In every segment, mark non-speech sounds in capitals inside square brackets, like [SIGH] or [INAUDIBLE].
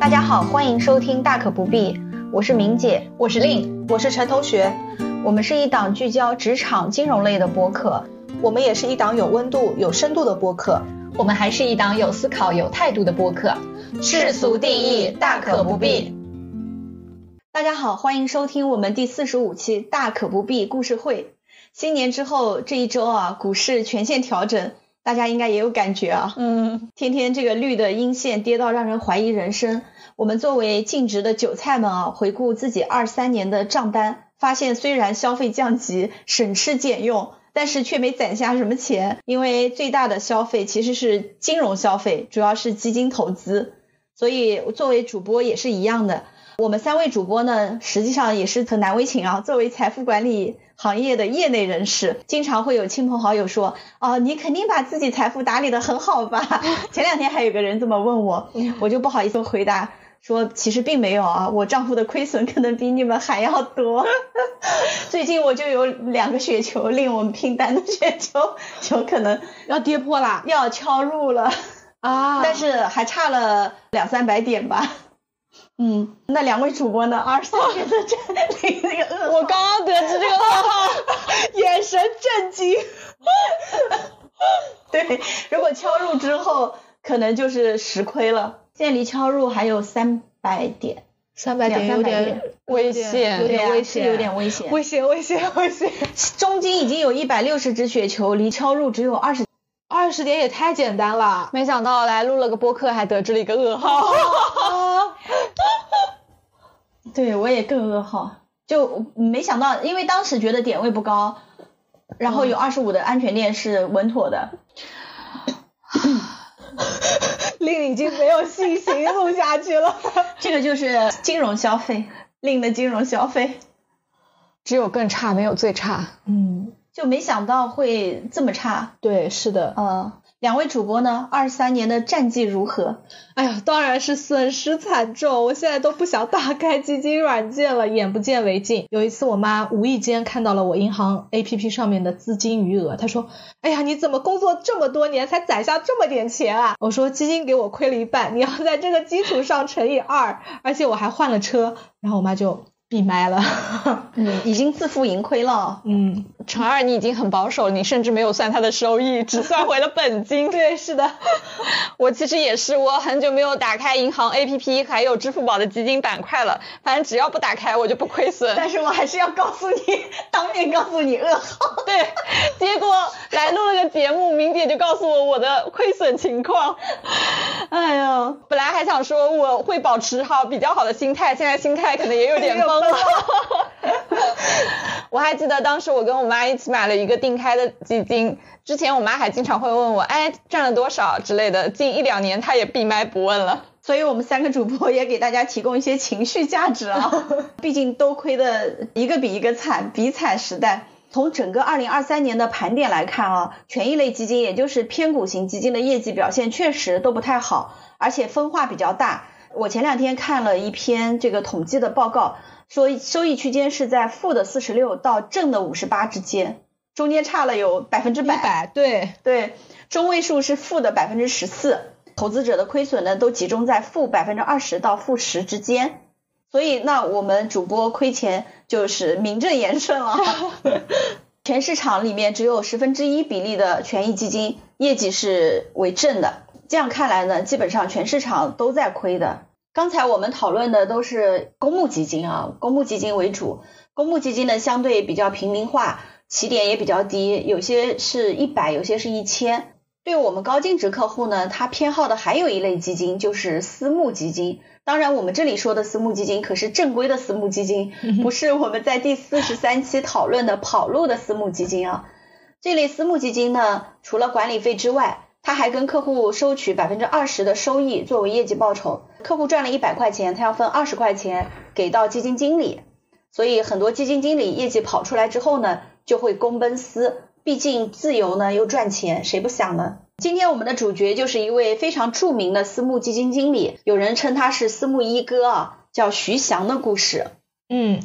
大家好，欢迎收听《大可不必》，我是明姐，我是令，我是陈同学。我们是一档聚焦职场金融类的播客，我们也是一档有温度、有深度的播客，我们还是一档有思考、有态度的播客。世俗定义，大可不必。大家好，欢迎收听我们第四十五期《大可不必》故事会。新年之后这一周啊，股市全线调整。大家应该也有感觉啊，嗯，天天这个绿的阴线跌到让人怀疑人生。我们作为净值的韭菜们啊，回顾自己二三年的账单，发现虽然消费降级、省吃俭用，但是却没攒下什么钱，因为最大的消费其实是金融消费，主要是基金投资。所以作为主播也是一样的，我们三位主播呢，实际上也是很难为情啊。作为财富管理。行业的业内人士经常会有亲朋好友说：“哦，你肯定把自己财富打理的很好吧？” [LAUGHS] 前两天还有个人这么问我，我就不好意思回答说：“其实并没有啊，我账户的亏损可能比你们还要多。[LAUGHS] 最近我就有两个雪球，令我们拼单的雪球 [LAUGHS] 有可能要跌破啦，要敲入了啊！但是还差了两三百点吧。”嗯，那两位主播呢？[LAUGHS] 二三年的这那个噩我刚刚得知这个噩耗，眼神震惊。[LAUGHS] 对，如果敲入之后，可能就是实亏了。现在离敲入还有三百点，三百点有点危险，有点危险，有点危险，危险，危险，危险。中金已经有一百六十只雪球，离敲入只有二十，二十点也太简单了。没想到来录了个播客，还得知了一个噩耗。[LAUGHS] 对，我也更噩耗，就没想到，因为当时觉得点位不高，然后有二十五的安全链是稳妥的。[LAUGHS] 令已经没有信心录下去了。[LAUGHS] 这个就是金融消费，令的金融消费，只有更差，没有最差。嗯，就没想到会这么差。对，是的，嗯。两位主播呢？二三年的战绩如何？哎呀，当然是损失惨重，我现在都不想打开基金软件了，眼不见为净。有一次，我妈无意间看到了我银行 APP 上面的资金余额，她说：“哎呀，你怎么工作这么多年才攒下这么点钱啊？”我说：“基金给我亏了一半，你要在这个基础上乘以二，而且我还换了车。”然后我妈就。闭麦了，[LAUGHS] 嗯，已经自负盈亏了。嗯，陈二，你已经很保守，你甚至没有算他的收益，只算回了本金。[LAUGHS] 对，是的，[LAUGHS] 我其实也是，我很久没有打开银行 APP，还有支付宝的基金板块了。反正只要不打开，我就不亏损。但是我还是要告诉你，当面告诉你噩耗。对，结果来录了个节目，明姐就告诉我我的亏损情况。[LAUGHS] 哎呀，本来还想说我会保持好比较好的心态，现在心态可能也有点 [LAUGHS] 崩了。[LAUGHS] 我还记得当时我跟我妈一起买了一个定开的基金，之前我妈还经常会问我，哎，赚了多少之类的，近一两年她也闭麦不问了。所以我们三个主播也给大家提供一些情绪价值啊，毕竟都亏的一个比一个惨，比惨时代。从整个二零二三年的盘点来看啊，权益类基金，也就是偏股型基金的业绩表现确实都不太好，而且分化比较大。我前两天看了一篇这个统计的报告。说收益区间是在负的四十六到正的五十八之间，中间差了有百分之百，对对，中位数是负的百分之十四，投资者的亏损呢都集中在负百分之二十到负十之间，所以那我们主播亏钱就是名正言顺了。[LAUGHS] 全市场里面只有十分之一比例的权益基金业绩是为正的，这样看来呢，基本上全市场都在亏的。刚才我们讨论的都是公募基金啊，公募基金为主。公募基金呢相对比较平民化，起点也比较低，有些是一百，有些是一千。对我们高净值客户呢，他偏好的还有一类基金，就是私募基金。当然，我们这里说的私募基金可是正规的私募基金，[LAUGHS] 不是我们在第四十三期讨论的跑路的私募基金啊。这类私募基金呢，除了管理费之外，他还跟客户收取百分之二十的收益作为业绩报酬，客户赚了一百块钱，他要分二十块钱给到基金经理，所以很多基金经理业绩跑出来之后呢，就会公奔私，毕竟自由呢又赚钱，谁不想呢？今天我们的主角就是一位非常著名的私募基金经理，有人称他是私募一哥啊，叫徐翔的故事。嗯。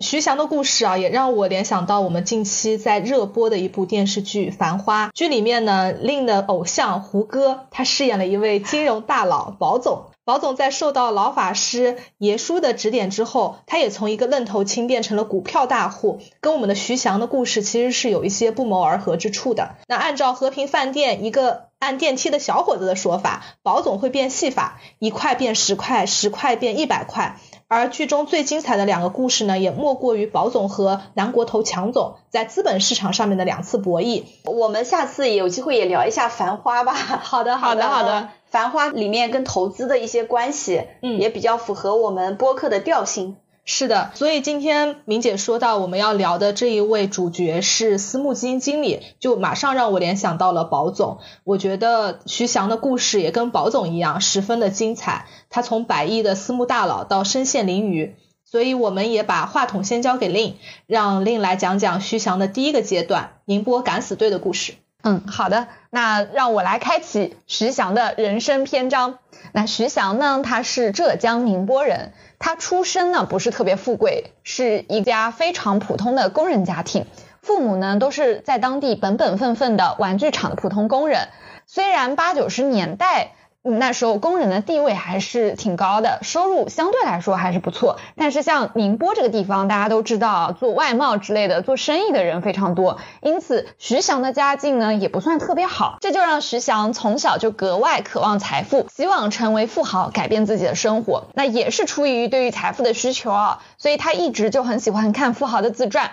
徐翔的故事啊，也让我联想到我们近期在热播的一部电视剧《繁花》。剧里面呢，令的偶像胡歌，他饰演了一位金融大佬宝总。宝总在受到老法师爷叔的指点之后，他也从一个愣头青变成了股票大户，跟我们的徐翔的故事其实是有一些不谋而合之处的。那按照和平饭店一个按电梯的小伙子的说法，宝总会变戏法，一块变十块，十块变一百块。而剧中最精彩的两个故事呢，也莫过于保总和南国投强总在资本市场上面的两次博弈。我们下次有机会也聊一下《繁花》吧。[LAUGHS] 好的，好的，[LAUGHS] 好的。繁花里面跟投资的一些关系，嗯，也比较符合我们播客的调性。是的，所以今天明姐说到我们要聊的这一位主角是私募基金经理，就马上让我联想到了宝总。我觉得徐翔的故事也跟宝总一样，十分的精彩。他从百亿的私募大佬到身陷囹圄，所以我们也把话筒先交给令，让令来讲讲徐翔的第一个阶段——宁波敢死队的故事。嗯，好的，那让我来开启徐翔的人生篇章。那徐翔呢，他是浙江宁波人，他出身呢不是特别富贵，是一家非常普通的工人家庭，父母呢都是在当地本本分分的玩具厂的普通工人。虽然八九十年代。那时候工人的地位还是挺高的，收入相对来说还是不错。但是像宁波这个地方，大家都知道做外贸之类的、做生意的人非常多，因此徐翔的家境呢也不算特别好，这就让徐翔从小就格外渴望财富，希望成为富豪，改变自己的生活。那也是出于对于财富的需求啊，所以他一直就很喜欢看富豪的自传。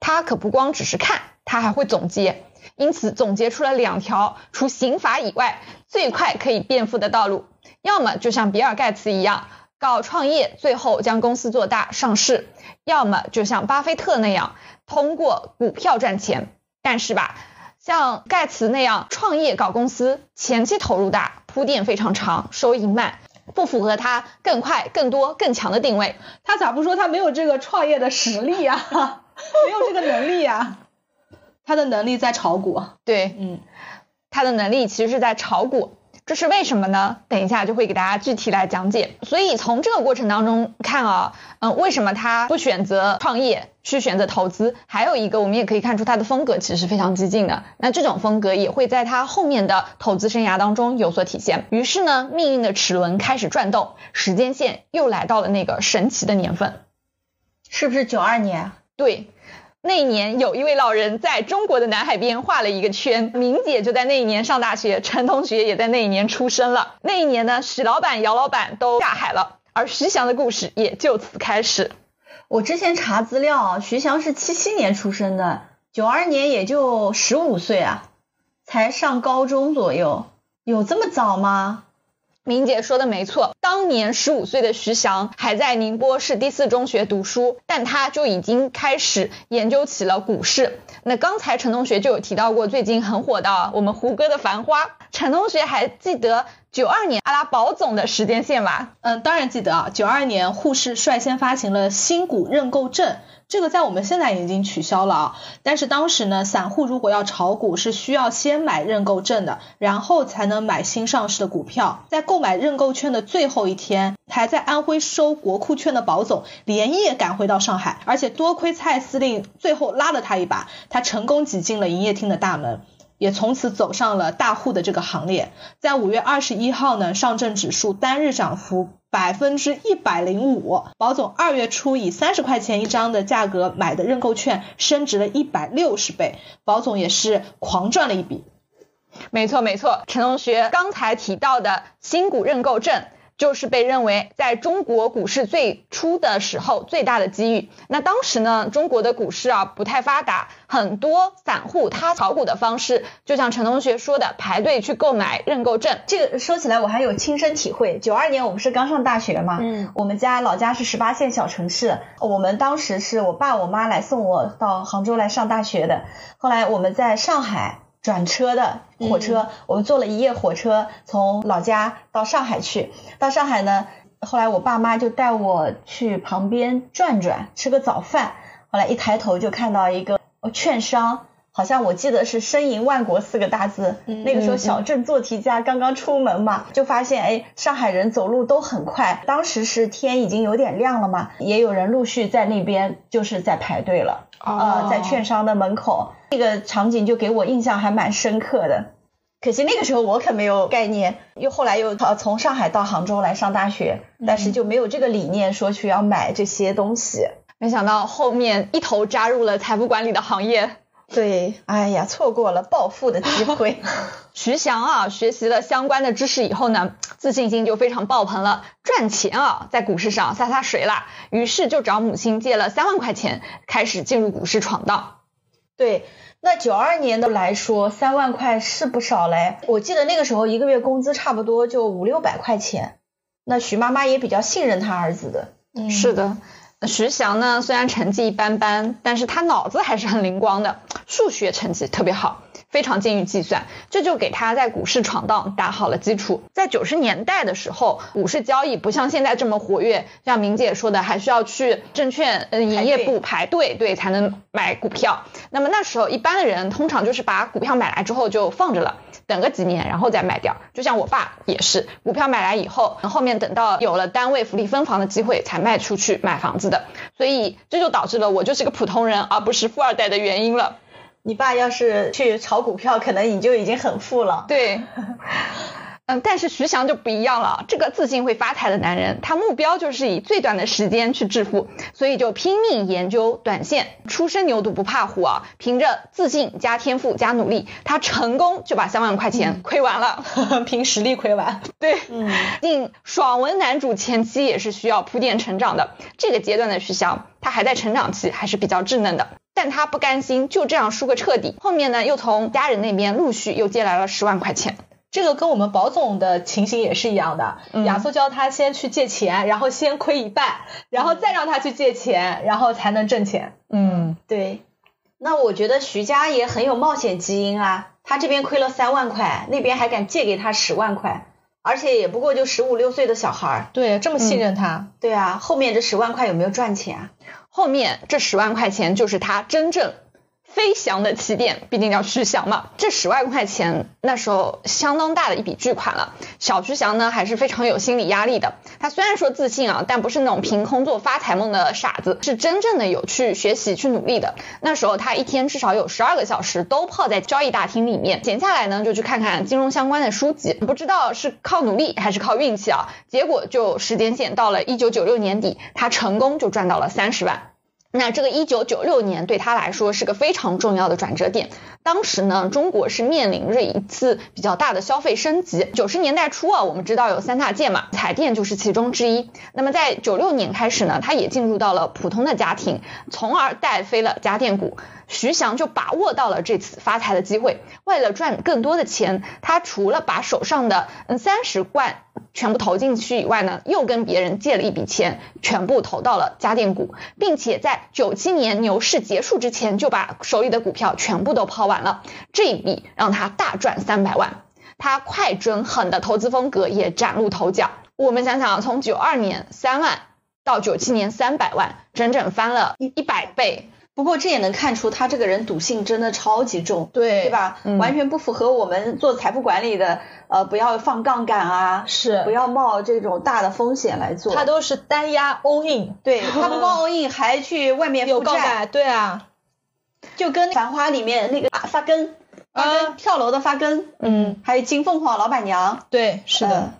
他可不光只是看，他还会总结。因此总结出了两条除刑法以外最快可以变富的道路，要么就像比尔盖茨一样搞创业，最后将公司做大上市；要么就像巴菲特那样通过股票赚钱。但是吧，像盖茨那样创业搞公司，前期投入大，铺垫非常长，收益慢，不符合他更快、更多、更强的定位。他咋不说他没有这个创业的实力呀？[LAUGHS] 没有这个能力呀？他的能力在炒股，对，嗯，他的能力其实是在炒股，这是为什么呢？等一下就会给大家具体来讲解。所以从这个过程当中看啊，嗯，为什么他不选择创业，去选择投资？还有一个，我们也可以看出他的风格其实是非常激进的。那这种风格也会在他后面的投资生涯当中有所体现。于是呢，命运的齿轮开始转动，时间线又来到了那个神奇的年份，是不是九二年？对。那年，有一位老人在中国的南海边画了一个圈。明姐就在那一年上大学，陈同学也在那一年出生了。那一年呢，许老板、姚老板都下海了，而徐翔的故事也就此开始。我之前查资料，徐翔是七七年出生的，九二年也就十五岁啊，才上高中左右，有这么早吗？明姐说的没错，当年十五岁的徐翔还在宁波市第四中学读书，但他就已经开始研究起了股市。那刚才陈同学就有提到过，最近很火的我们胡歌的《繁花》，陈同学还记得九二年阿拉宝总的时间线吧？嗯，当然记得啊，九二年沪市率先发行了新股认购证。这个在我们现在已经取消了啊，但是当时呢，散户如果要炒股是需要先买认购证的，然后才能买新上市的股票。在购买认购券的最后一天，还在安徽收国库券的保总连夜赶回到上海，而且多亏蔡司令最后拉了他一把，他成功挤进了营业厅的大门。也从此走上了大户的这个行列。在五月二十一号呢，上证指数单日涨幅百分之一百零五。保总二月初以三十块钱一张的价格买的认购券，升值了一百六十倍，保总也是狂赚了一笔。没错没错，陈同学刚才提到的新股认购证。就是被认为在中国股市最初的时候最大的机遇。那当时呢，中国的股市啊不太发达，很多散户他炒股的方式，就像陈同学说的，排队去购买认购证。这个说起来我还有亲身体会。九二年我不是刚上大学嘛，嗯，我们家老家是十八线小城市，我们当时是我爸我妈来送我到杭州来上大学的。后来我们在上海。转车的火车，我们坐了一夜火车，从老家到上海去。到上海呢，后来我爸妈就带我去旁边转转，吃个早饭。后来一抬头就看到一个券商好像我记得是“申银万国”四个大字。那个时候小镇做题家刚刚出门嘛，就发现哎，上海人走路都很快。当时是天已经有点亮了嘛，也有人陆续在那边就是在排队了。呃，在券商的门口，那个场景就给我印象还蛮深刻的。可惜那个时候我可没有概念，又后来又呃从上海到杭州来上大学，但是就没有这个理念说去要买这些东西。没想到后面一头扎入了财富管理的行业。对，哎呀，错过了暴富的机会。[LAUGHS] 徐翔啊，学习了相关的知识以后呢，自信心就非常爆棚了，赚钱啊，在股市上洒洒水了。于是就找母亲借了三万块钱，开始进入股市闯荡。对。那九二年的来说，三万块是不少嘞。我记得那个时候一个月工资差不多就五六百块钱。那徐妈妈也比较信任他儿子的。嗯，是的。徐翔呢，虽然成绩一般般，但是他脑子还是很灵光的，数学成绩特别好。非常精于计算，这就给他在股市闯荡打好了基础。在九十年代的时候，股市交易不像现在这么活跃，像明姐说的，还需要去证券嗯营业部排队，对才能买股票。那么那时候一般的人通常就是把股票买来之后就放着了，等个几年然后再卖掉。就像我爸也是，股票买来以后，后面等到有了单位福利分房的机会才卖出去买房子的。所以这就导致了我就是个普通人而不是富二代的原因了。你爸要是去炒股票，可能你就已经很富了。对，嗯，但是徐翔就不一样了，这个自信会发财的男人，他目标就是以最短的时间去致富，所以就拼命研究短线，初生牛犊不怕虎啊，凭着自信加天赋加努力，他成功就把三万块钱亏完了，[LAUGHS] 凭实力亏完。对，嗯，进爽文男主前期也是需要铺垫成长的，这个阶段的徐翔，他还在成长期，还是比较稚嫩的。但他不甘心就这样输个彻底，后面呢又从家人那边陆续又借来了十万块钱，这个跟我们保总的情形也是一样的。亚苏教他先去借钱，然后先亏一半，然后再让他去借钱，然后才能挣钱。嗯，对。那我觉得徐家也很有冒险基因啊，他这边亏了三万块，那边还敢借给他十万块，而且也不过就十五六岁的小孩儿。对，这么信任他。对啊，后面这十万块有没有赚钱啊？后面这十万块钱就是他真正飞翔的起点，毕竟叫徐翔嘛。这十万块钱那时候相当大的一笔巨款了。小徐翔呢还是非常有心理压力的。他虽然说自信啊，但不是那种凭空做发财梦的傻子，是真正的有去学习去努力的。那时候他一天至少有十二个小时都泡在交易大厅里面，闲下来呢就去看看金融相关的书籍。不知道是靠努力还是靠运气啊，结果就时间线到了一九九六年底，他成功就赚到了三十万。那这个一九九六年对他来说是个非常重要的转折点。当时呢，中国是面临着一次比较大的消费升级。九十年代初啊，我们知道有三大件嘛，彩电就是其中之一。那么在九六年开始呢，它也进入到了普通的家庭，从而带飞了家电股。徐翔就把握到了这次发财的机会，为了赚更多的钱，他除了把手上的嗯三十万全部投进去以外呢，又跟别人借了一笔钱，全部投到了家电股，并且在九七年牛市结束之前就把手里的股票全部都抛完了，这一笔让他大赚三百万。他快准狠的投资风格也崭露头角。我们想想，从九二年三万到九七年三百万，整整翻了一一百倍。不过这也能看出他这个人赌性真的超级重，对对吧？完全不符合我们做财富管理的，呃，不要放杠杆啊，是不要冒这种大的风险来做。他都是单押 all in，对他不光 all in 还去外面有杠杆，对啊，就跟繁花里面那个发根，发根跳楼的发根，嗯，还有金凤凰老板娘，对，是的，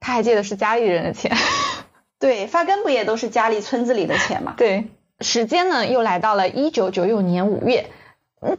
他还借的是家里人的钱，[LAUGHS] 对，发根不也都是家里村子里的钱吗？对。时间呢，又来到了一九九六年五月。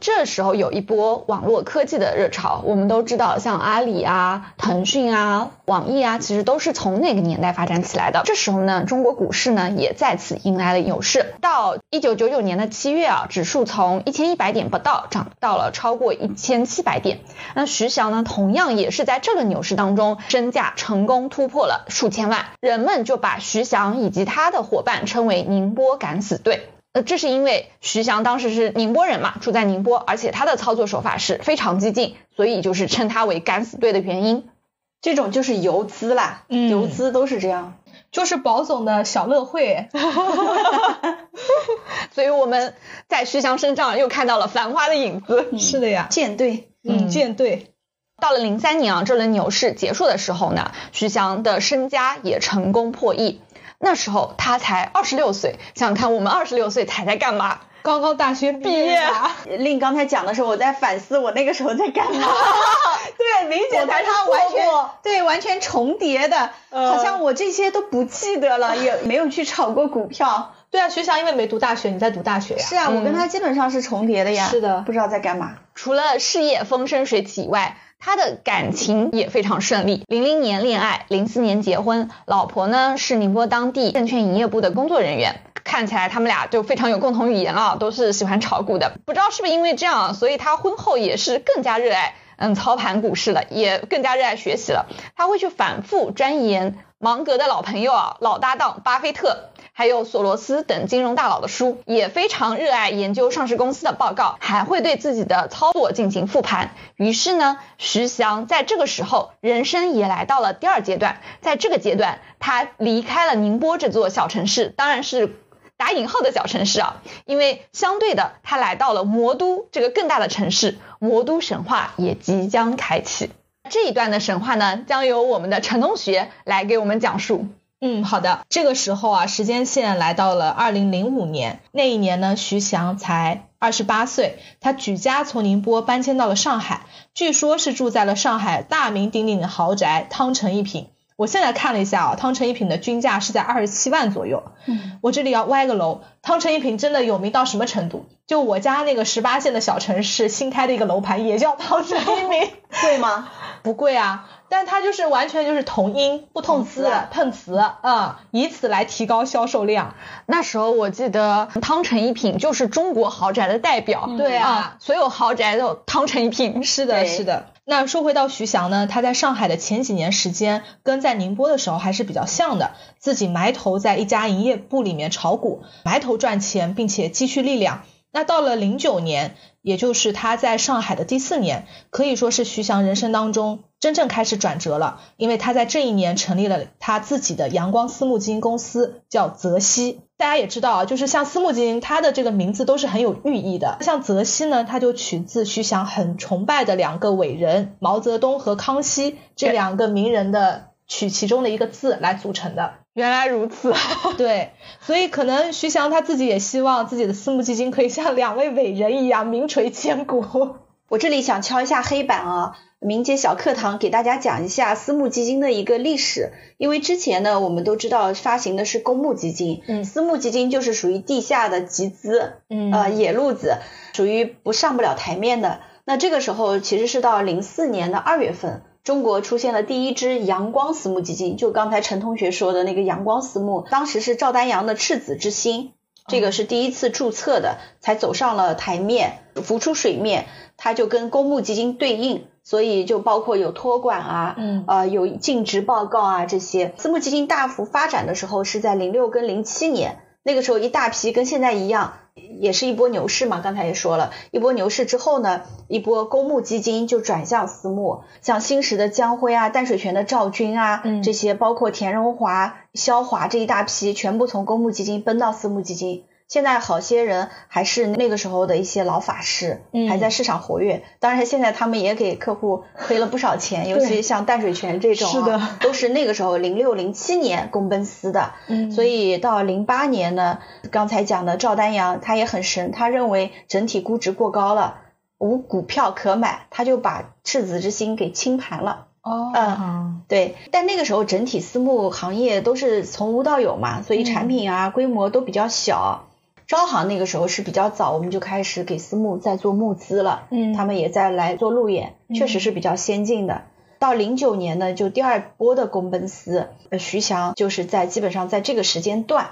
这时候有一波网络科技的热潮，我们都知道，像阿里啊、腾讯啊、网易啊，其实都是从那个年代发展起来的。这时候呢，中国股市呢也再次迎来了牛市。到一九九九年的七月啊，指数从一千一百点不到涨到了超过一千七百点。那徐翔呢，同样也是在这个牛市当中，身价成功突破了数千万，人们就把徐翔以及他的伙伴称为“宁波敢死队”。呃，这是因为徐翔当时是宁波人嘛，住在宁波，而且他的操作手法是非常激进，所以就是称他为敢死队的原因。这种就是游资啦，嗯游资都是这样。[LAUGHS] 就是宝总的小乐会。[LAUGHS] 所以我们在徐翔身上又看到了繁花的影子。是的呀，舰队，嗯，舰队。到了零三年啊，这轮牛市结束的时候呢，徐翔的身家也成功破亿。那时候他才二十六岁，想想看我们二十六岁才在干嘛？刚刚大学毕业呀，[LAUGHS] 令刚才讲的时候，我在反思我那个时候在干嘛。[LAUGHS] 对，理解我才它它完全对完全重叠的，嗯好像我这些都不记得了，也没有去炒过股票。[LAUGHS] 对啊，学校因为没读大学，你在读大学呀？是啊，我跟他基本上是重叠的呀。是的不知道在干嘛。除了事业风生水起以外，他的感情也非常顺利。零零年恋爱，零四年结婚，老婆呢是宁波当地证券营业部的工作人员。看起来他们俩就非常有共同语言啊，都是喜欢炒股的。不知道是不是因为这样，所以他婚后也是更加热爱嗯操盘股市了，也更加热爱学习了。他会去反复钻研芒格的老朋友啊、老搭档巴菲特。还有索罗斯等金融大佬的书，也非常热爱研究上市公司的报告，还会对自己的操作进行复盘。于是呢，徐翔在这个时候，人生也来到了第二阶段。在这个阶段，他离开了宁波这座小城市，当然是打引号的小城市啊，因为相对的，他来到了魔都这个更大的城市，魔都神话也即将开启。这一段的神话呢，将由我们的陈同学来给我们讲述。嗯，好的。这个时候啊，时间线来到了二零零五年，那一年呢，徐翔才二十八岁，他举家从宁波搬迁到了上海，据说是住在了上海大名鼎鼎的豪宅汤臣一品。我现在看了一下啊，汤臣一品的均价是在二十七万左右。嗯，我这里要歪个楼，汤臣一品真的有名到什么程度？就我家那个十八线的小城市新开的一个楼盘，也叫汤臣一品。贵吗？[LAUGHS] 不贵啊，但它就是完全就是同音不同字碰瓷啊碰瓷啊、以此来提高销售量。那时候我记得汤臣一品就是中国豪宅的代表，对啊啊，所有豪宅都汤臣一品。是的，是的。那说回到徐翔呢，他在上海的前几年时间，跟在宁波的时候还是比较像的，自己埋头在一家营业部里面炒股，埋头赚钱，并且积蓄力量。那到了零九年，也就是他在上海的第四年，可以说是徐翔人生当中真正开始转折了，因为他在这一年成立了他自己的阳光私募基金公司，叫泽熙。大家也知道啊，就是像私募基金，它的这个名字都是很有寓意的。像泽熙呢，它就取自徐翔很崇拜的两个伟人毛泽东和康熙这两个名人的取其中的一个字来组成的。原来如此，[LAUGHS] 对，所以可能徐翔他自己也希望自己的私募基金可以像两位伟人一样名垂千古。我这里想敲一下黑板啊，明姐小课堂给大家讲一下私募基金的一个历史。因为之前呢，我们都知道发行的是公募基金，嗯私募基金就是属于地下的集资，嗯呃，野路子，属于不上不了台面的。那这个时候其实是到零四年的二月份，中国出现了第一支阳光私募基金，就刚才陈同学说的那个阳光私募，当时是赵丹阳的赤子之心，这个是第一次注册的，才走上了台面，浮出水面，它就跟公募基金对应。所以就包括有托管啊，嗯呃，有尽职报告啊这些。私募基金大幅发展的时候是在零六跟零七年，那个时候一大批跟现在一样，也是一波牛市嘛。刚才也说了，一波牛市之后呢，一波公募基金就转向私募，像新时的江辉啊、淡水泉的赵军啊，嗯这些包括田荣华、肖华这一大批，全部从公募基金奔到私募基金。现在好些人还是那个时候的一些老法师，嗯还在市场活跃。当然，现在他们也给客户亏了不少钱，[LAUGHS] 尤其像淡水泉这种、啊，是的都是那个时候零六零七年公奔私的。嗯所以到零八年呢，刚才讲的赵丹阳他也很神，他认为整体估值过高了，无股票可买，他就把赤子之心给清盘了。哦嗯对，但那个时候整体私募行业都是从无到有嘛，所以产品啊、规模都比较小。招行那个时候是比较早，我们就开始给私募在做募资了，嗯他们也在来做路演，确实是比较先进的。到零九年呢，就第二波的公奔私，呃，徐翔就是在基本上在这个时间段，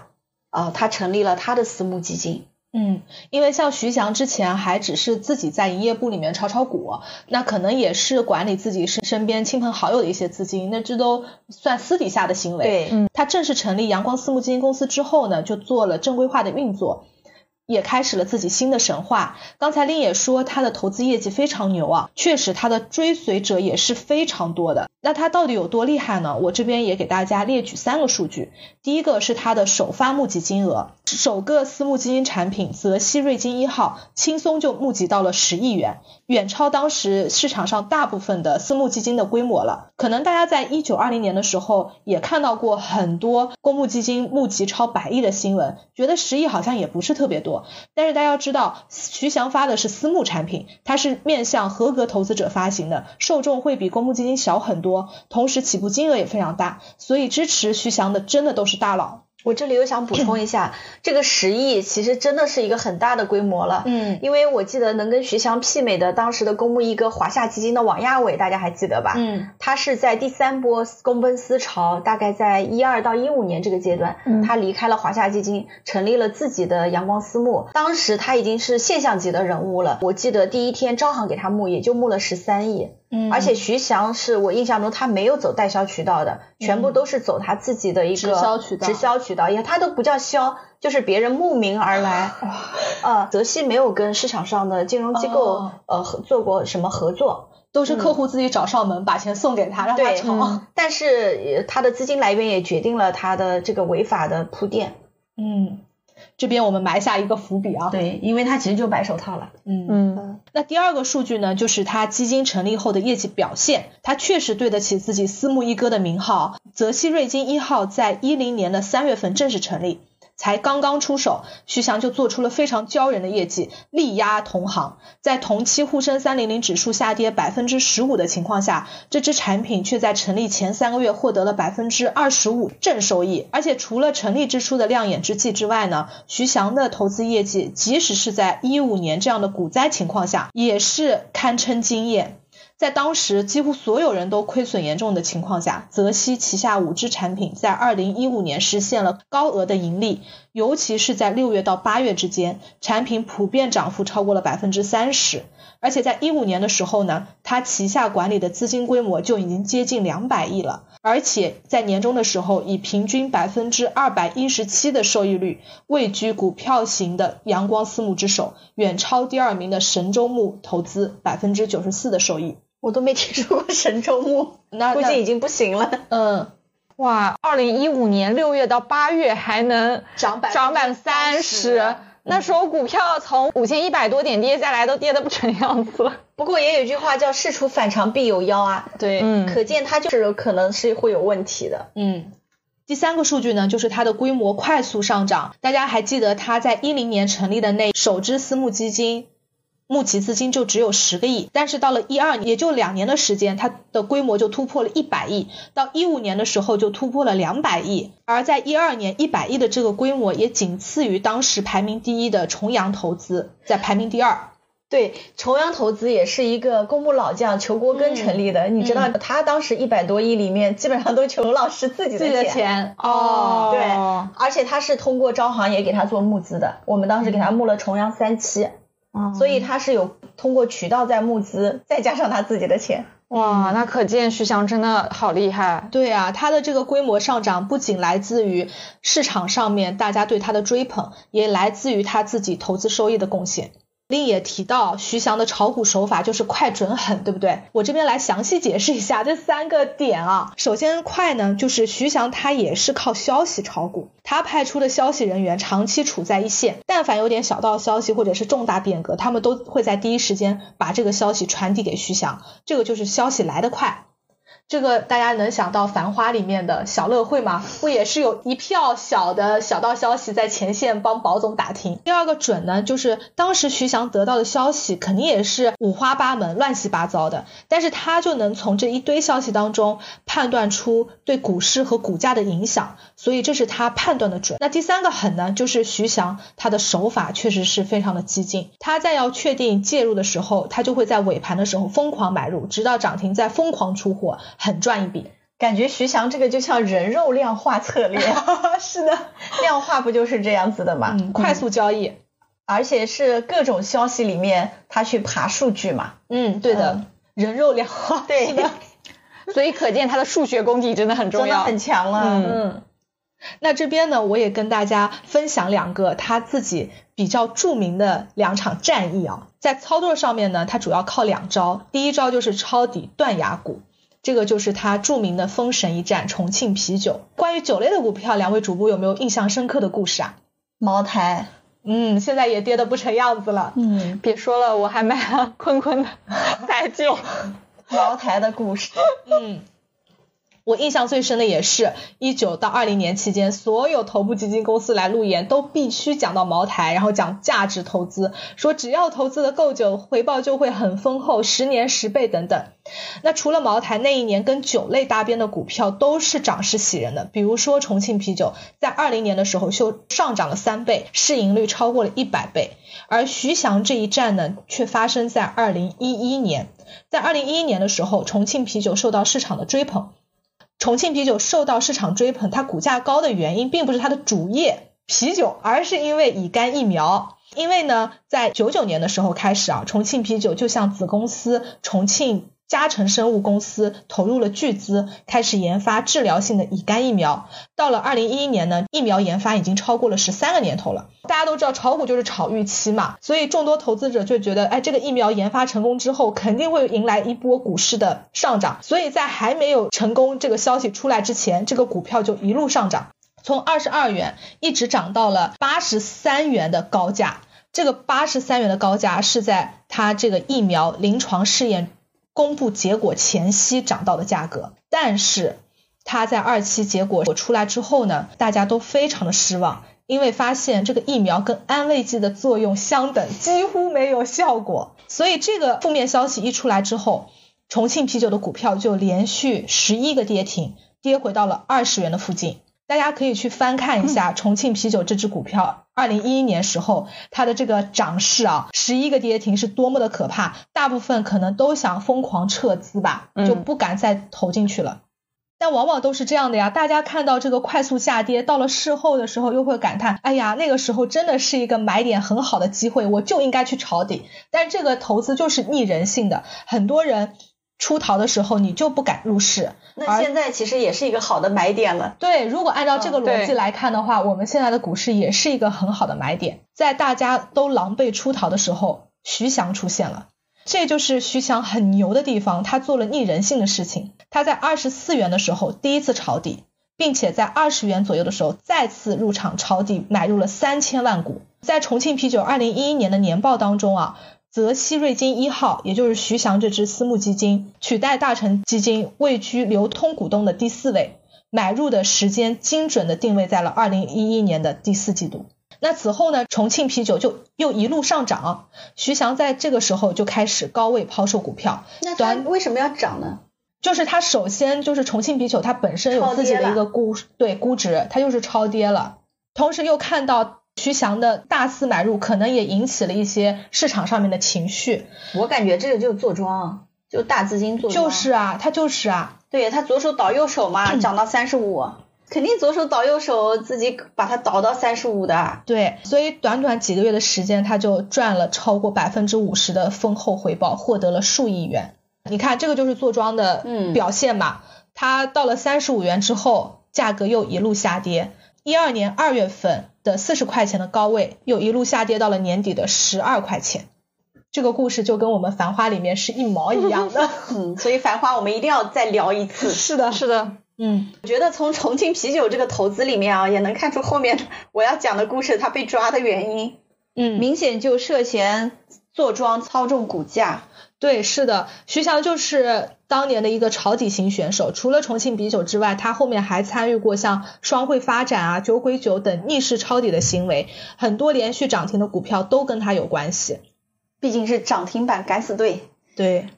啊、他成立了他的私募基金。嗯，因为像徐翔之前还只是自己在营业部里面炒炒股，那可能也是管理自己身身边亲朋好友的一些资金，那这都算私底下的行为。对，嗯，他正式成立阳光私募基金公司之后呢，就做了正规化的运作。也开始了自己新的神话。刚才令也说他的投资业绩非常牛啊，确实他的追随者也是非常多的。那他到底有多厉害呢？我这边也给大家列举三个数据。第一个是他的首发募集金额，首个私募基金产品泽熙瑞金一号轻松就募集到了十亿元，远超当时市场上大部分的私募基金的规模了。可能大家在一九二零年的时候也看到过很多公募基金募集超百亿的新闻，觉得十亿好像也不是特别多。但是大家要知道，徐翔发的是私募产品，它是面向合格投资者发行的，受众会比公募基金小很多。同时起步金额也非常大，所以支持徐翔的真的都是大佬。我这里又想补充一下，[CLEARS THROAT] 这个十亿其实真的是一个很大的规模了。嗯，因为我记得能跟徐翔媲美的当时的公募一哥华夏基金的王亚伟，大家还记得吧？嗯，他是在第三波公奔私潮，大概在一二到一五年这个阶段，他离开了华夏基金，成立了自己的阳光私募。当时他已经是现象级的人物了。我记得第一天招行给他募，也就募了十三亿。嗯，而且徐翔是我印象中他没有走代销渠道的，全部都是走他自己的一个直销渠道。直销渠道，也他都不叫销，就是别人慕名而来。[LAUGHS] 呃，泽熙没有跟市场上的金融机构呃合做过什么合作，都是客户自己找上门，把钱送给他，让他炒。但是他的资金来源也决定了他的这个违法的铺垫。嗯。这边我们埋下一个伏笔啊，对，因为它其实就白手套了。嗯嗯。那第二个数据呢，就是它基金成立后的业绩表现，它确实对得起自己私募一哥的名号。泽熙瑞金一号在一零年的三月份正式成立。才刚刚出手，徐翔就做出了非常骄人的业绩，力压同行。在同期沪深三零零指数下跌百分之十五的情况下，这支产品却在成立前三个月获得了百分之二十五正收益。而且除了成立之初的亮眼之际之外呢，徐翔的投资业绩，即使是在一五年这样的股灾情况下，也是堪称惊艳。在当时几乎所有人都亏损严重的情况下，泽熙旗下五只产品在二零一五年实现了高额的盈利，尤其是在六月到八月之间，产品普遍涨幅超过了百分之三十。而且在一五年的时候呢，它旗下管理的资金规模就已经接近两百亿了，而且在年终的时候，以平均百分之二百一十七的收益率位居股票型的阳光私募之首，远超第二名的神州牧投资百分之九十四的收益。我都没听说过神州牧，那估计已经不行了。嗯，哇，二零一五年六月到八月还能涨百涨百三十，那时候股票从五千一百多点跌下来，都跌得不成样子了。[LAUGHS] 不过也有一句话叫事出反常必有妖啊，对，嗯，可见它就是可能是会有问题的。嗯，第三个数据呢，就是它的规模快速上涨。大家还记得它在一零年成立的那首支私募基金？募集资金就只有十个亿，但是到了一二年，也就两年的时间，它的规模就突破了一百亿。到一五年的时候就突破了两百亿，而在一二年一百亿的这个规模也仅次于当时排名第一的重阳投资，在排名第二。对，重阳投资也是一个公募老将裘国根成立的，你知道他当时一百多亿里面基本上都裘老师自己的钱哦，对，而且他是通过招行也给他做募资的，我们当时给他募了重阳三期。所以他是有通过渠道在募资，再加上他自己的钱。哇，那可见徐翔真的好厉害。对啊，他的这个规模上涨不仅来自于市场上面大家对他的追捧，也来自于他自己投资收益的贡献。另也提到徐翔的炒股手法就是快准狠，对不对？我这边来详细解释一下这三个点啊。首先快呢，就是徐翔他也是靠消息炒股，他派出的消息人员长期处在一线，但凡有点小道消息或者是重大变革，他们都会在第一时间把这个消息传递给徐翔，这个就是消息来得快。这个大家能想到《繁花》里面的小乐会吗？不也是有一票小的小道消息在前线帮保总打听？第二个准呢，就是当时徐翔得到的消息肯定也是五花八门、乱七八糟的，但是他就能从这一堆消息当中判断出对股市和股价的影响，所以这是他判断的准。那第三个狠呢，就是徐翔他的手法确实是非常的激进，他在要确定介入的时候，他就会在尾盘的时候疯狂买入，直到涨停再疯狂出货。狠赚一笔，感觉徐翔这个就像人肉量化策略，[LAUGHS] 是的，量化不就是这样子的吗？快速交易，而且是各种消息里面他去爬数据嘛。嗯，对的，人肉量化，对的，[LAUGHS] 所以可见他的数学功底真的很重要，真的很强了。嗯，那这边呢，我也跟大家分享两个他自己比较著名的两场战役啊。在操作上面呢，他主要靠两招，第一招就是抄底断崖谷，这个就是他著名的封神一战重庆啤酒。关于酒类的股票，两位主播有没有印象深刻的故事啊？茅台，嗯，现在也跌得不成样子了。嗯，别说了，我还买了坤坤的白酒。茅台的故事，[LAUGHS] 嗯。我印象最深的也是一九到二零年期间，所有头部基金公司来路演都必须讲到茅台，然后讲价值投资，说只要投资的够久，回报就会很丰厚，十年十倍等等。那除了茅台，那一年跟酒类搭边的股票都是涨势喜人的，比如说重庆啤酒，在二零年的时候就上涨了三倍，市盈率超过了一百倍。而徐翔这一战呢，却发生在二零一一年，在二零一一年的时候，重庆啤酒受到市场的追捧。重庆啤酒受到市场追捧，它股价高的原因并不是它的主业啤酒，而是因为乙肝疫苗。因为呢，在九九年的时候开始啊，重庆啤酒就向子公司重庆。嘉诚生物公司投入了巨资，开始研发治疗性的乙肝疫苗。到了二零一一年呢，疫苗研发已经超过了十三个年头了。大家都知道炒股就是炒预期嘛，所以众多投资者就觉得，哎，这个疫苗研发成功之后，肯定会迎来一波股市的上涨。所以在还没有成功这个消息出来之前，这个股票就一路上涨，从二十二元一直涨到了八十三元的高价。这个八十三元的高价是在它这个疫苗临床试验。公布结果前夕涨到的价格，但是它在二期结果出来之后呢，大家都非常的失望，因为发现这个疫苗跟安慰剂的作用相等，几乎没有效果。所以这个负面消息一出来之后，重庆啤酒的股票就连续十一个跌停，跌回到了二十元的附近。大家可以去翻看一下重庆啤酒这只股票，二零一一年时候它的这个涨势啊，十一个跌停是多么的可怕，大部分可能都想疯狂撤资吧，就不敢再投进去了。但往往都是这样的呀，大家看到这个快速下跌，到了事后的时候又会感叹，哎呀，那个时候真的是一个买点很好的机会，我就应该去抄底。但这个投资就是逆人性的，很多人。出逃的时候你就不敢入市，那现在其实也是一个好的买点了。对，如果按照这个逻辑来看的话，我们现在的股市也是一个很好的买点。在大家都狼狈出逃的时候，徐翔出现了，这就是徐翔很牛的地方，他做了逆人性的事情。他在二十四元的时候第一次抄底，并且在二十元左右的时候再次入场抄底，买入了三千万股。在重庆啤酒二零一一年的年报当中啊。泽熙瑞金一号，也就是徐翔这支私募基金，取代大成基金位居流通股东的第四位，买入的时间精准的定位在了二零一一年的第四季度。那此后呢，重庆啤酒就又一路上涨，徐翔在这个时候就开始高位抛售股票。那它为什么要涨呢？就是它首先就是重庆啤酒它本身有自己的一个估对估值，它就是超跌了，同时又看到。徐翔的大肆买入，可能也引起了一些市场上面的情绪。我感觉这个就是坐庄，就大资金做庄。就是啊，他就是啊。对他左手倒右手嘛，[CLEARS THROAT] 涨到三十五，肯定左手倒右手，自己把它倒到三十五的。对，所以短短几个月的时间，他就赚了超过百分之五十的丰厚回报，获得了数亿元。你看，这个就是坐庄的表现嘛。他到了三十五元之后，价格又一路下跌。一二年二月份的四十块钱的高位，又一路下跌到了年底的十二块钱。这个故事就跟我们《繁花》里面是一毛一样的。[LAUGHS] 嗯，所以《繁花》我们一定要再聊一次。是的，是的。嗯，我觉得从重庆啤酒这个投资里面啊，也能看出后面我要讲的故事它被抓的原因。嗯，明显就涉嫌坐庄操纵股价。对，是的，徐翔就是当年的一个抄底型选手。除了重庆啤酒之外，他后面还参与过像双汇发展啊、酒鬼酒等逆势抄底的行为，很多连续涨停的股票都跟他有关系。毕竟是涨停板敢死队。对。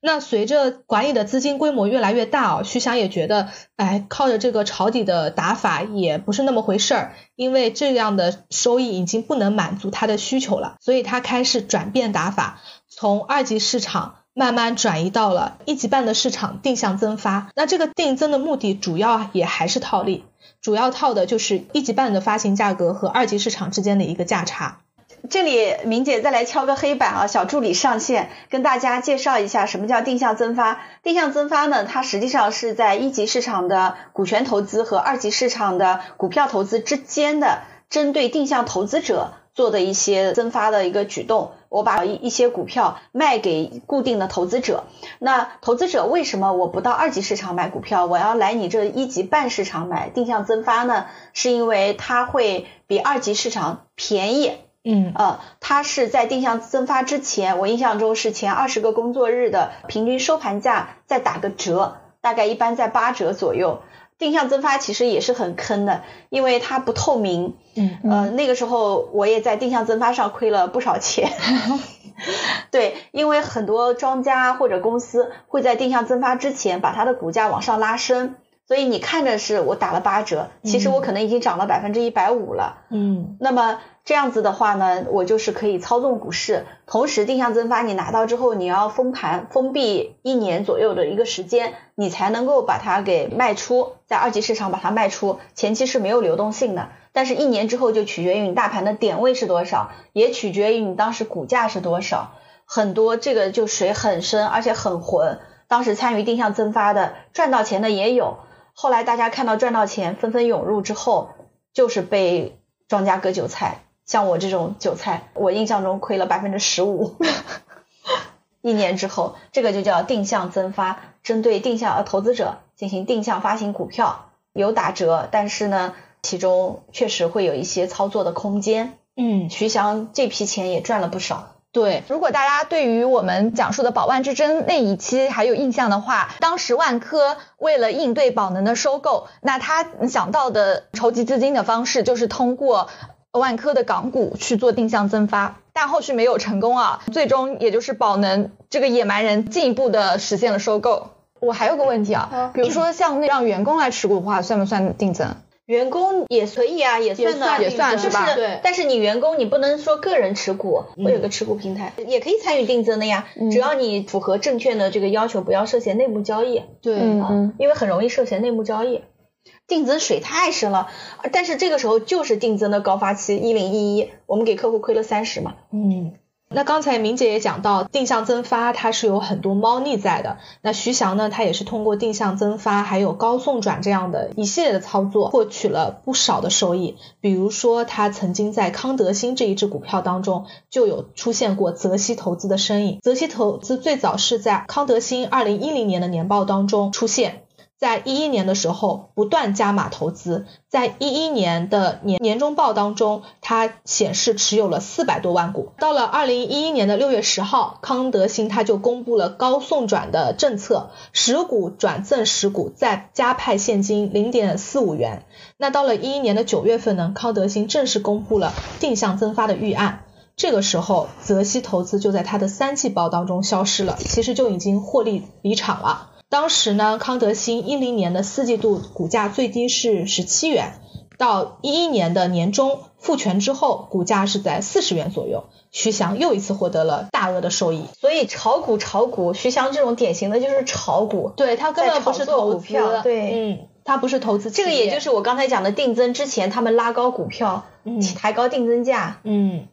那随着管理的资金规模越来越大啊，徐翔也觉得，哎，靠着这个抄底的打法也不是那么回事儿，因为这样的收益已经不能满足他的需求了，所以他开始转变打法。从二级市场慢慢转移到了一级半的市场定向增发，那这个定增的目的主要也还是套利，主要套的就是一级半的发行价格和二级市场之间的一个价差。这里明姐再来敲个黑板啊，小助理上线，跟大家介绍一下什么叫定向增发。定向增发呢，它实际上是在一级市场的股权投资和二级市场的股票投资之间的，针对定向投资者做的一些增发的一个举动。我把一一些股票卖给固定的投资者，那投资者为什么我不到二级市场买股票，我要来你这一级半市场买定向增发呢？是因为它会比二级市场便宜。嗯呃，它是在定向增发之前，我印象中是前二十个工作日的平均收盘价再打个折，大概一般在八折左右。定向增发其实也是很坑的，因为它不透明。嗯呃，那个时候我也在定向增发上亏了不少钱。[LAUGHS] 对，因为很多庄家或者公司会在定向增发之前把它的股价往上拉升，所以你看着是我打了八折，其实我可能已经涨了百分之一百五了。嗯那么这样子的话呢，我就是可以操纵股市，同时定向增发你拿到之后，你要封盘封闭一年左右的一个时间，你才能够把它给卖出，在二级市场把它卖出，前期是没有流动性的，但是一年之后就取决于你大盘的点位是多少，也取决于你当时股价是多少，很多这个就水很深，而且很浑。当时参与定向增发的赚到钱的也有，后来大家看到赚到钱纷纷涌入之后，就是被庄家割韭菜。像我这种韭菜，我印象中亏了百分之十五。一年之后，这个就叫定向增发，针对定向呃投资者进行定向发行股票，有打折，但是呢，其中确实会有一些操作的空间。嗯，徐翔这批钱也赚了不少。对，如果大家对于我们讲述的宝万之争那一期还有印象的话，当时万科为了应对宝能的收购，那他想到的筹集资金的方式就是通过万科的港股去做定向增发，但后续没有成功啊，最终也就是宝能这个野蛮人进一步的实现了收购。我还有个问题啊，比如说像那让员工来持股的话，算不算定增？员工也可以啊，也算的，算也算就是吧对但是你员工你不能说个人持股，会有个持股平台，也可以参与定增的呀，只要你符合证券的这个要求，不要涉嫌内幕交易。对，因为很容易涉嫌内幕交易。定增水太深了，但是这个时候就是定增的高发期，一零一一，我们给客户亏了三十嘛。嗯。那刚才明姐也讲到，定向增发它是有很多猫腻在的。那徐翔呢，他也是通过定向增发还有高送转这样的一系列的操作，获取了不少的收益。比如说，他曾经在康德新这一只股票当中就有出现过泽熙投资的身影。泽熙投资最早是在康德新二零一零年的年报当中出现。在一一年的时候不断加码投资，在一一年的年年终报当中，它显示持有了四百多万股。到了二零一一年的六月十号，康德新它就公布了高送转的政策，十股转赠十股，再加派现金零点四五元。那到了一一年的九月份呢，康德新正式公布了定向增发的预案。这个时候，泽熙投资就在它的三季报当中消失了，其实就已经获利离场了。当时呢，康德新一零年的四季度股价最低是十七元，到一一年的年中复权之后，股价是在四十元左右。徐翔又一次获得了大额的收益。所以炒股炒股，徐翔这种典型的就是炒股，对他根本不是在炒作投资，股票对嗯，他不是投资这个，也就是我刚才讲的定增之前，他们拉高股票，嗯抬高定增价，嗯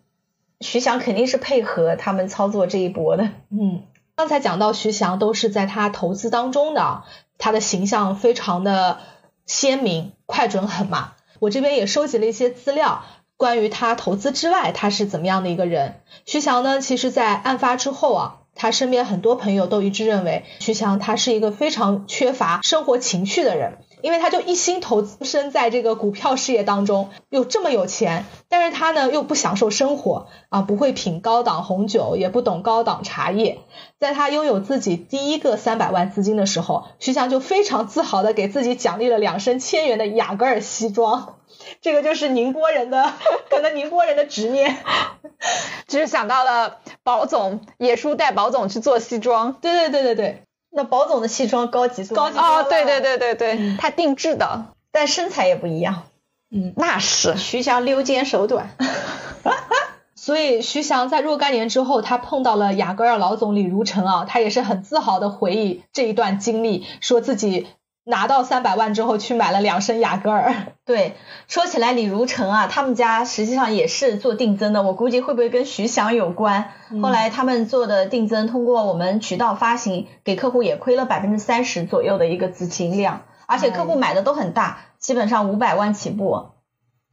徐翔肯定是配合他们操作这一波的。嗯。刚才讲到徐翔都是在他投资当中的，他的形象非常的鲜明、快准狠嘛。我这边也收集了一些资料，关于他投资之外他是怎么样的一个人。徐翔呢，其实在案发之后啊，他身边很多朋友都一致认为徐翔他是一个非常缺乏生活情趣的人。因为他就一心投资身在这个股票事业当中，又这么有钱，但是他呢又不享受生活啊，不会品高档红酒，也不懂高档茶叶。在他拥有自己第一个三百万资金的时候，徐翔就非常自豪的给自己奖励了两身千元的雅戈尔西装。这个就是宁波人的，[LAUGHS] 可能宁波人的执念。[LAUGHS] 只是想到了宝总，野叔带宝总去做西装。对对对对对，那宝总的西装高级高级哦，对对对对对，他定制的，但身材也不一样。嗯。那是。徐翔溜肩手短，[LAUGHS] 所以徐翔在若干年之后，他碰到了雅戈尔老总李如成啊，他也是很自豪的回忆这一段经历，说自己拿到三百万之后去买了两升雅戈尔。对，说起来李如成啊，他们家实际上也是做定增的，我估计会不会跟徐翔有关？后来他们做的定增，通过我们渠道发行，给客户也亏了百分之三十左右的一个资金量，而且客户买的都很大，基本上五百万起步。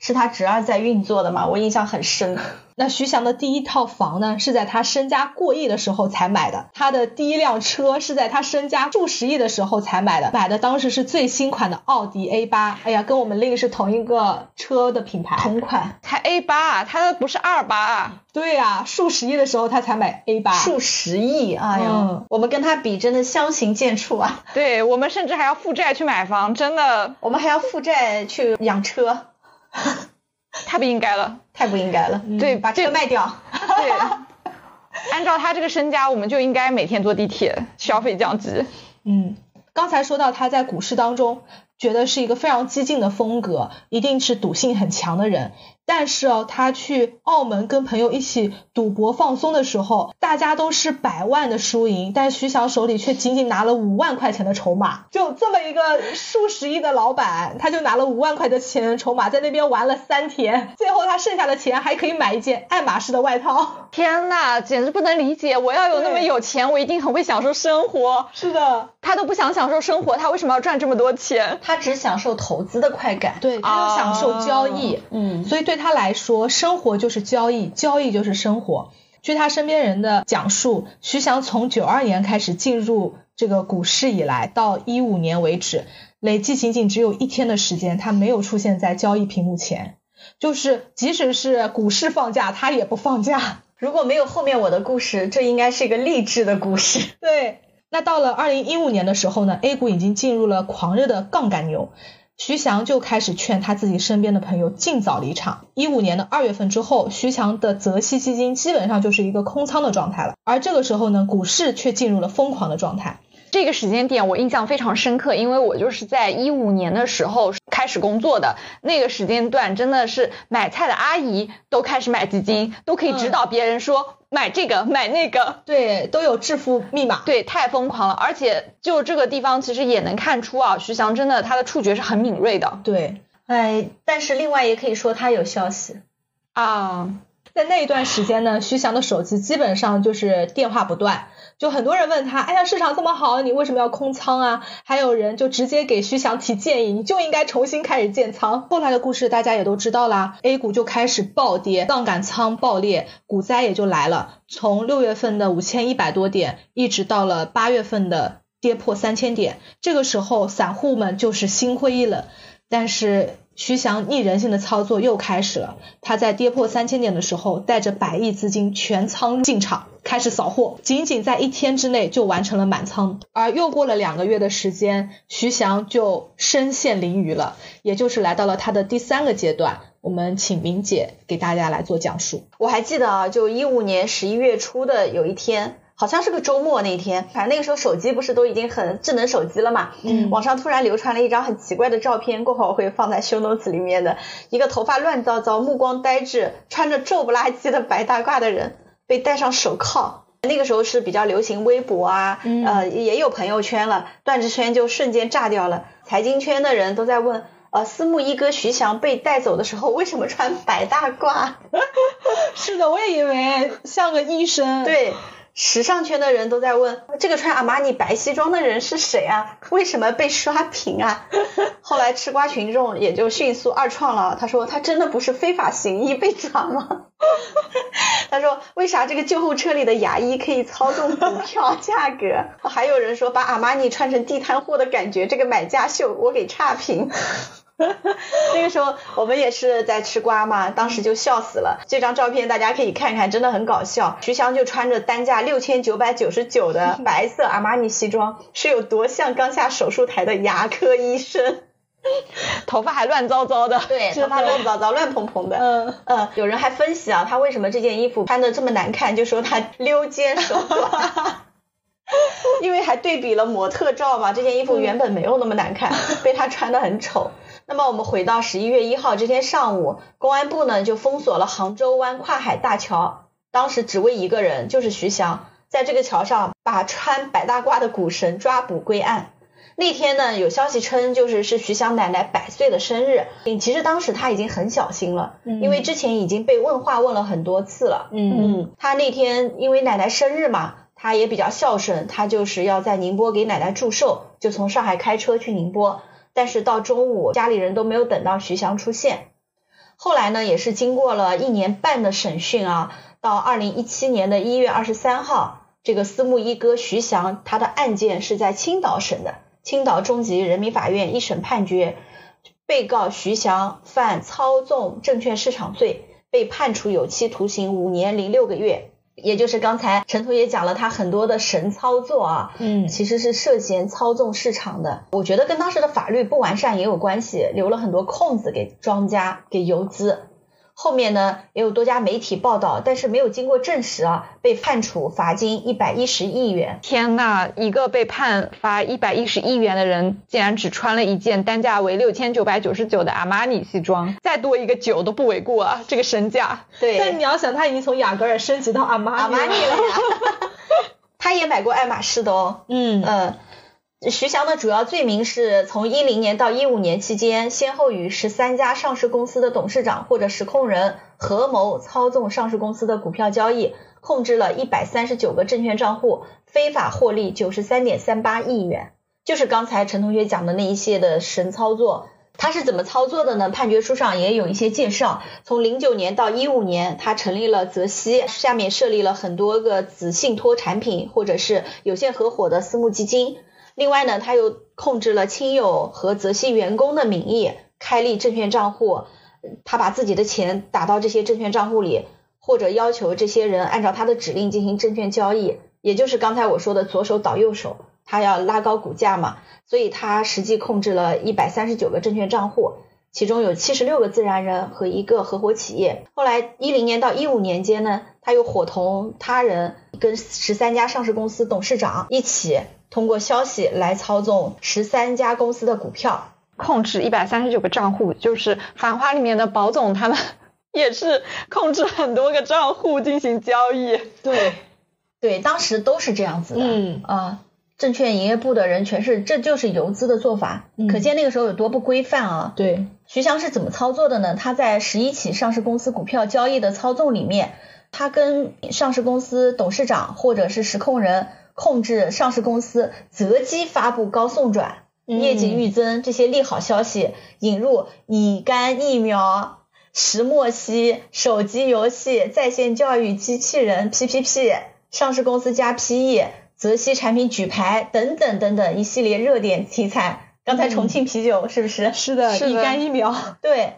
是他侄儿在运作的嘛？我印象很深。那徐翔的第一套房呢，是在他身家过亿的时候才买的。他的第一辆车是在他身家数十亿的时候才买的，买的当时是最新款的奥迪 A 八。哎呀，跟我们令是同一个车的品牌，同款，才 A 八，他不是二八啊？对呀，数十亿的时候他才买 A 八，数十亿，哎呀，我们跟他比真的相形见绌啊。对我们甚至还要负债去买房，真的，我们还要负债去养车。[LAUGHS] 太不应该了，太不应该了。对，把车卖掉。对，[LAUGHS] 按照他这个身家，我们就应该每天坐地铁，消费降级。嗯，刚才说到他在股市当中，觉得是一个非常激进的风格，一定是赌性很强的人。但是哦，他去澳门跟朋友一起赌博放松的时候，大家都是百万的输赢，但徐翔手里却仅仅拿了五万块钱的筹码。就这么一个数十亿的老板，他就拿了五万块的钱筹码，在那边玩了三天，最后他剩下的钱还可以买一件爱马仕的外套。天呐，简直不能理解！我要有那么有钱，我一定很会享受生活。是的，他都不想享受生活，他为什么要赚这么多钱？他只享受投资的快感，对，他就享受交易。嗯，所以。对他来说，生活就是交易，交易就是生活。据他身边人的讲述，徐翔从九二年开始进入这个股市以来，到一五年为止，累计仅仅只有一天的时间，他没有出现在交易屏幕前。就是即使是股市放假，他也不放假。如果没有后面我的故事，这应该是一个励志的故事。对，那到了二零一五年的时候呢，A 股已经进入了狂热的杠杆牛。徐翔就开始劝他自己身边的朋友尽早离场。一五年的二月份之后，徐翔的泽熙基金基本上就是一个空仓的状态了。而这个时候呢，股市却进入了疯狂的状态。这个时间点我印象非常深刻，因为我就是在一五年的时候开始工作的。那个时间段真的是买菜的阿姨都开始买基金，都可以指导别人说买这个买那个，对，都有致富密码。对，太疯狂了。而且就这个地方其实也能看出啊，徐翔真的他的触觉是很敏锐的。对，哎，但是另外也可以说他有消息啊。在那一段时间呢，徐翔的手机基本上就是电话不断。就很多人问他，哎呀，市场这么好，你为什么要空仓啊？还有人就直接给徐翔提建议，你就应该重新开始建仓。后来的故事大家也都知道啦，A 股就开始暴跌，杠杆仓爆裂，股灾也就来了。从六月份的五千一百多点，一直到了八月份的跌破三千点，这个时候散户们就是心灰意冷。但是徐翔逆人性的操作又开始了，他在跌破三千点的时候，带着百亿资金全仓进场。开始扫货，仅仅在一天之内就完成了满仓，而又过了两个月的时间，徐翔就身陷囹圄了，也就是来到了他的第三个阶段。我们请明姐给大家来做讲述。我还记得啊，就一五年十一月初的有一天，好像是个周末那天，反正那个时候手机不是都已经很智能手机了嘛，嗯，网上突然流传了一张很奇怪的照片，过会儿我会放在 show notes 里面的，一个头发乱糟糟、目光呆滞、穿着皱不拉几的白大褂的人。被戴上手铐，那个时候是比较流行微博啊，呃，也有朋友圈了，段子圈就瞬间炸掉了。财经圈的人都在问，呃，私募一哥徐翔被带走的时候为什么穿白大褂？[LAUGHS] 是的，我也以为像个医生。对。时尚圈的人都在问，这个穿阿玛尼白西装的人是谁啊？为什么被刷屏啊？[LAUGHS] 后来吃瓜群众也就迅速二创了，他说他真的不是非法行医被抓吗？[LAUGHS] 他说为啥这个救护车里的牙医可以操纵股票价格？还有人说把阿玛尼穿成地摊货的感觉，这个买家秀我给差评。[LAUGHS] 那个时候我们也是在吃瓜嘛，当时就笑死了。这张照片大家可以看看，真的很搞笑。徐翔就穿着单价六千九百九十九的 [LAUGHS] 白色阿玛尼西装，是有多像刚下手术台的牙科医生，[LAUGHS] 头发还乱糟糟的，对，头发乱糟糟、乱蓬蓬的。嗯嗯，有人还分析啊，他为什么这件衣服穿的这么难看，就说他溜肩手短。因为还对比了模特照嘛，这件衣服原本没有那么难看，被他穿的很丑。那么我们回到十一月一号这天上午，公安部呢就封锁了杭州湾跨海大桥，当时只为一个人，就是徐翔，在这个桥上把穿白大褂的股神抓捕归案。那天呢，有消息称就是是徐翔奶奶百岁的生日。嗯，其实当时他已经很小心了，因为之前已经被问话问了很多次了。嗯他那天因为奶奶生日嘛，他也比较孝顺，他就是要在宁波给奶奶祝寿，就从上海开车去宁波。但是到中午，家里人都没有等到徐翔出现。后来呢，也是经过了一年半的审讯啊，到二零一七年的一月二十三号，这个私募一哥徐翔他的案件是在青岛审的，青岛中级人民法院一审判决，被告徐翔犯操纵证券市场罪，被判处有期徒刑五年零六个月。也就是刚才陈图也讲了他很多的神操作啊，嗯其实是涉嫌操纵市场的。我觉得跟当时的法律不完善也有关系，留了很多空子给庄家、给游资。后面呢也有多家媒体报道，但是没有经过证实啊，被判处罚金一百一十亿元。天呐，一个被判罚一百一十亿元的人，竟然只穿了一件单价为六千九百九十九的阿玛尼西装，再多一个九都不为过啊！这个身价，对，但你要想，他已经从雅戈尔升级到阿玛阿玛尼了呀，[LAUGHS] 他也买过爱马仕的哦。嗯呃，徐翔的主要罪名是从一零年到一五年期间，先后与十三家上市公司的董事长或者实控人合谋操纵上市公司的股票交易，控制了一百三十九个证券账户，非法获利九十三点三八亿元。就是刚才陈同学讲的那一些的神操作。他是怎么操作的呢？判决书上也有一些介绍。从零九年到一五年，他成立了泽熙，下面设立了很多个子信托产品或者是有限合伙的私募基金。另外呢，他又控制了亲友和泽熙员工的名义开立证券账户，他把自己的钱打到这些证券账户里，或者要求这些人按照他的指令进行证券交易，也就是刚才我说的左手倒右手，他要拉高股价嘛，所以他实际控制了一百三十九个证券账户。其中有七十六个自然人和一个合伙企业。后来一零年到一五年间呢，他又伙同他人跟十三家上市公司董事长一起通过消息来操纵十三家公司的股票。控制一百三十九个账户，就是《繁花》里面的宝总他们 [LAUGHS] 也是控制很多个账户进行交易。对，对，当时都是这样子的。嗯啊，证券营业部的人全是，这就是游资的做法，嗯可见那个时候有多不规范啊。对，徐翔是怎么操作的呢？他在十一起上市公司股票交易的操纵里面，他跟上市公司董事长或者是实控人控制上市公司择机发布高送转、业绩预增这些利好消息，引入乙肝疫苗。石墨烯、手机游戏、在线教育机器人 PPP、上市公司加 PE、泽熙产品举牌等等等等一系列热点题材。刚才重庆啤酒是不是？是的，是的乙肝疫苗。对，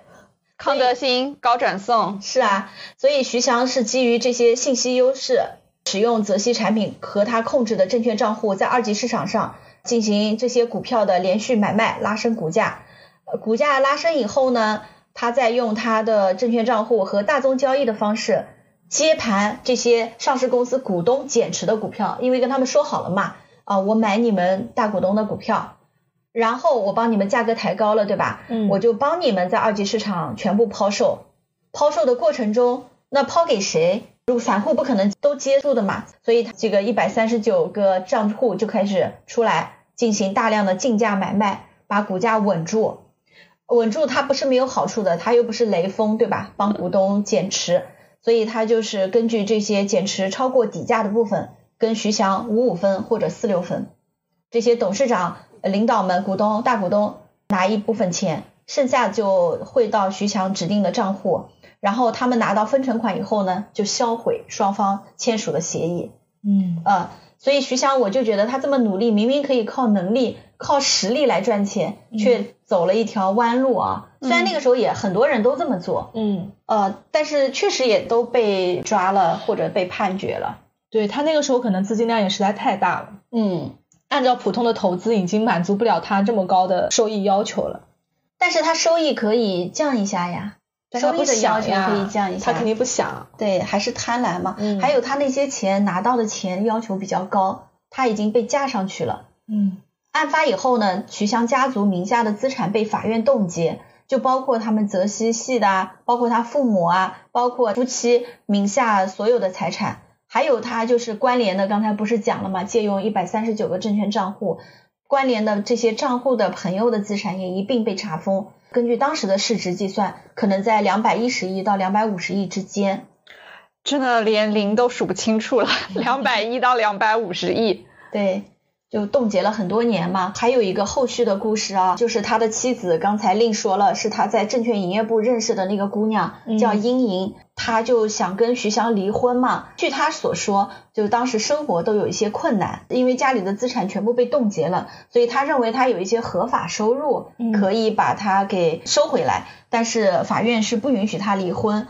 康德新高转送，是啊，所以徐翔是基于这些信息优势，使用泽熙产品和他控制的证券账户，在二级市场上进行这些股票的连续买卖，拉升股价。呃股价拉升以后呢，他再用他的证券账户和大宗交易的方式接盘这些上市公司股东减持的股票，因为跟他们说好了嘛，啊，我买你们大股东的股票，然后我帮你们价格抬高了，对吧？嗯我就帮你们在二级市场全部抛售。抛售的过程中，那抛给谁？如果散户不可能都接住的嘛，所以这个一百三十九个账户就开始出来进行大量的竞价买卖，把股价稳住。稳住它不是没有好处的，它又不是雷锋，对吧？帮股东减持，所以它就是根据这些减持超过底价的部分，跟徐翔五五分或者四六分。这些董事长、领导们、股东、大股东拿一部分钱，剩下就汇到徐翔指定的账户，然后他们拿到分成款以后呢，就销毁双方签署的协议。嗯呃，所以徐翔我就觉得他这么努力，明明可以靠能力、靠实力来赚钱，却走了一条弯路啊。虽然那个时候也很多人都这么做，嗯，呃，但是确实也都被抓了或者被判决了。对他那个时候可能资金量也实在太大了，嗯，按照普通的投资已经满足不了他这么高的收益要求了。但是他收益可以降一下呀，收益的要求可以降一下。他肯定不想。对，还是贪婪嘛。嗯还有他那些钱拿到的钱要求比较高，他已经被架上去了。嗯案发以后呢，徐翔家族名下的资产被法院冻结，就包括他们泽熙系的啊，包括他父母啊，包括夫妻名下所有的财产，还有他就是关联的，刚才不是讲了吗？借用一百三十九个证券账户，关联的这些账户的朋友的资产也一并被查封。根据当时的市值计算，可能在两百一十亿到两百五十亿之间。真的连零都数不清楚了，[LAUGHS] 两百亿到两百五十亿。对。就冻结了很多年嘛，还有一个后续的故事啊，就是他的妻子，刚才另说了，是他在证券营业部认识的那个姑娘，叫殷莹，他就想跟徐翔离婚嘛。据他所说，就当时生活都有一些困难，因为家里的资产全部被冻结了，所以他认为他有一些合法收入，可以把他给收回来，但是法院是不允许他离婚。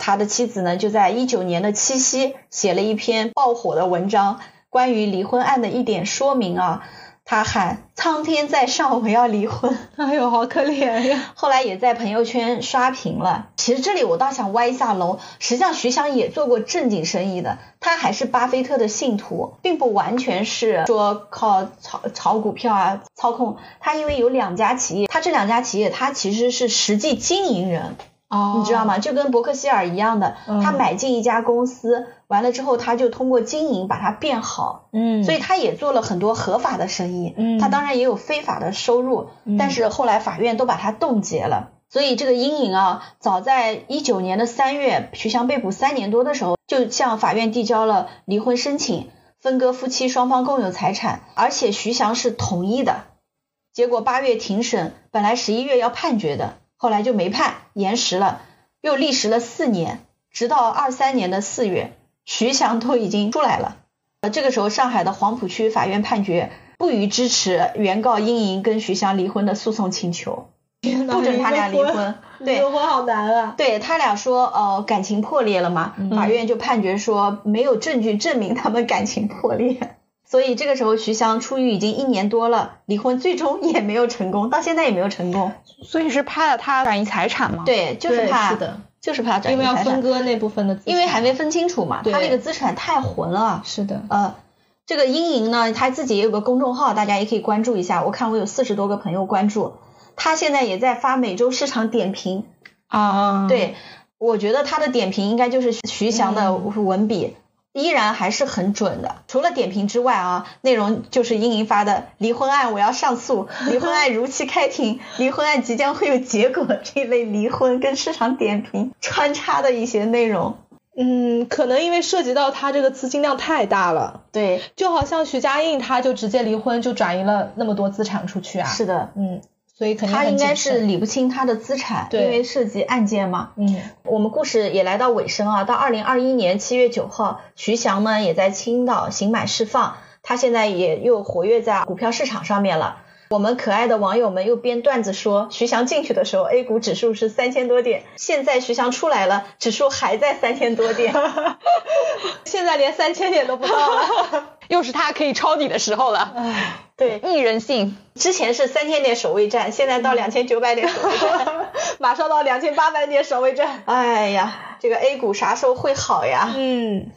他的妻子呢，就在一九年的七夕写了一篇爆火的文章。关于离婚案的一点说明啊，他喊苍天在上，我要离婚。哎呦，好可怜呀！后来也在朋友圈刷屏了。其实这里我倒想歪一下楼，实际上徐翔也做过正经生意的，他还是巴菲特的信徒，并不完全是说靠炒炒股票啊操控。他因为有两家企业，他这两家企业他其实是实际经营人。哦，你知道吗？就跟伯克希尔一样的，他买进一家公司，完了之后他就通过经营把它变好，嗯，所以他也做了很多合法的生意，嗯，他当然也有非法的收入，但是后来法院都把他冻结了。所以这个阴影啊，早在一九年的三月，徐翔被捕三年多的时候，就向法院递交了离婚申请，分割夫妻双方共有财产，而且徐翔是同意的。结果八月庭审，本来十一月要判决的。后来就没判，延时了，又历时了四年，直到二三年的四月，徐翔都已经出来了。呃，这个时候上海的黄浦区法院判决不予支持原告殷莹跟徐翔离婚的诉讼请求，[LAUGHS] 不准他俩离婚。对，离婚好难啊。对他俩说，呃，感情破裂了嘛，法院就判决说没有证据证明他们感情破裂。所以这个时候，徐翔出狱已经一年多了，离婚最终也没有成功，到现在也没有成功。所以是怕他转移财产吗？对，就是怕，是的，就是怕转移财产，因为要分割那部分的，因为还没分清楚嘛，他那个资产太混了。是的，呃，这个阴影呢，他自己也有个公众号，大家也可以关注一下。我看我有四十多个朋友关注，他现在也在发每周市场点评啊。对，我觉得他的点评应该就是徐翔的文笔。依然还是很准的。除了点评之外啊，内容就是英莹发的离婚案，我要上诉，离婚案如期开庭，离婚案即将会有结果这一类离婚跟市场点评穿插的一些内容。嗯，可能因为涉及到他这个资金量太大了。对，就好像徐家印他就直接离婚就转移了那么多资产出去啊。是的，嗯。所以肯定他应该是理不清他的资产，因为涉及案件嘛。嗯，我们故事也来到尾声啊，到二零二一年七月九号，徐翔呢也在青岛刑满释放，他现在也又活跃在股票市场上面了。我们可爱的网友们又编段子说，徐翔进去的时候 A 股指数是三千多点，现在徐翔出来了，指数还在三千多点，[LAUGHS] 现在连三千点都不到了，又是他可以抄底的时候了。对，逆人性。之前是三千点守卫战，现在到两千九百点守卫战，[LAUGHS] 马上到两千八百点守卫战。哎呀，这个 A 股啥时候会好呀？嗯，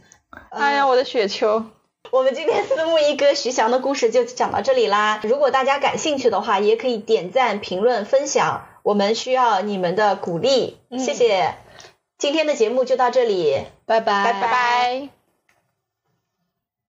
哎呀，我的雪球。我们今天私募一哥徐翔的故事就讲到这里啦。如果大家感兴趣的话，也可以点赞、评论、分享，我们需要你们的鼓励，谢谢。今天的节目就到这里，拜拜，拜拜。